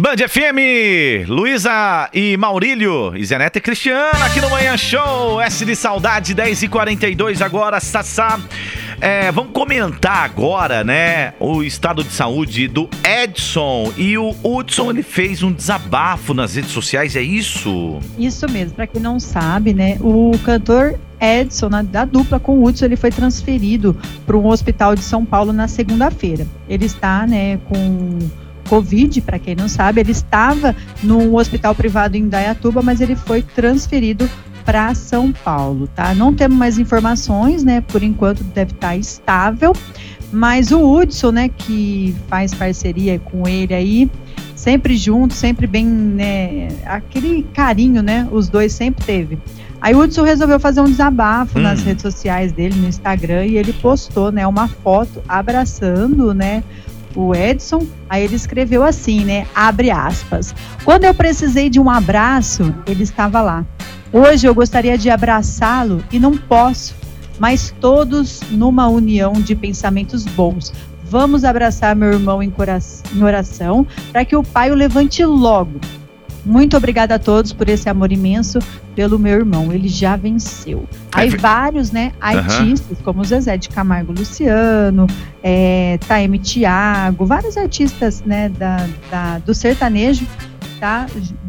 Band FM, Luísa e Maurílio, e Zeneta e Cristiana aqui no Manhã Show, S de Saudade, 10 e 42 agora, Sassá. É, vamos comentar agora, né, o estado de saúde do Edson. E o Hudson, ele fez um desabafo nas redes sociais, é isso? Isso mesmo, para quem não sabe, né, o cantor Edson, na, da dupla com o Hudson, ele foi transferido para um hospital de São Paulo na segunda-feira. Ele está, né, com Covid, para quem não sabe, ele estava num hospital privado em Dayatuba, mas ele foi transferido para São Paulo, tá? Não temos mais informações, né? Por enquanto deve estar tá estável, mas o Hudson, né, que faz parceria com ele aí, sempre junto, sempre bem, né, aquele carinho, né, os dois sempre teve. Aí o Hudson resolveu fazer um desabafo hum. nas redes sociais dele, no Instagram, e ele postou, né, uma foto abraçando, né, o Edson, aí ele escreveu assim, né? Abre aspas. Quando eu precisei de um abraço, ele estava lá. Hoje eu gostaria de abraçá-lo e não posso, mas todos numa união de pensamentos bons. Vamos abraçar meu irmão em oração para que o Pai o levante logo. Muito obrigada a todos por esse amor imenso pelo meu irmão. Ele já venceu. Aí vários, né, artistas, uhum. como Zezé de Camargo Luciano, é, Taeme Thiago, vários artistas, né, da, da, do sertanejo, tá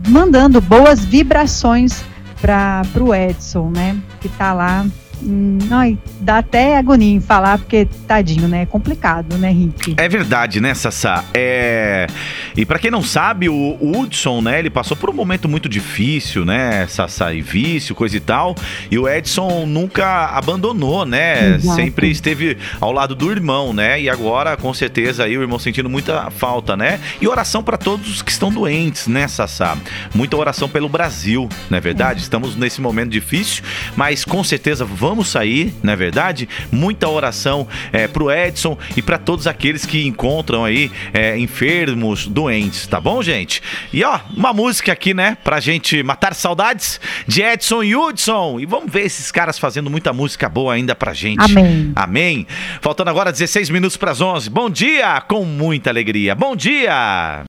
mandando boas vibrações para o Edson, né, que tá lá Hum, ai, dá até agonia em falar, porque tadinho, né? É complicado, né, Rick? É verdade, né, Sassá? É... E para quem não sabe, o Hudson, né, ele passou por um momento muito difícil, né, Sassá, e vício, coisa e tal. E o Edson nunca abandonou, né? Exato. Sempre esteve ao lado do irmão, né? E agora, com certeza, aí o irmão sentindo muita falta, né? E oração para todos os que estão doentes, né, Sassá? Muita oração pelo Brasil, não é verdade? É. Estamos nesse momento difícil, mas com certeza vamos vamos sair, não é verdade? Muita oração é, pro Edson e para todos aqueles que encontram aí é, enfermos, doentes, tá bom, gente? E ó, uma música aqui, né, pra gente matar saudades de Edson e Hudson. E vamos ver esses caras fazendo muita música boa ainda pra gente. Amém. Amém. Faltando agora 16 minutos para as 11. Bom dia, com muita alegria. Bom dia.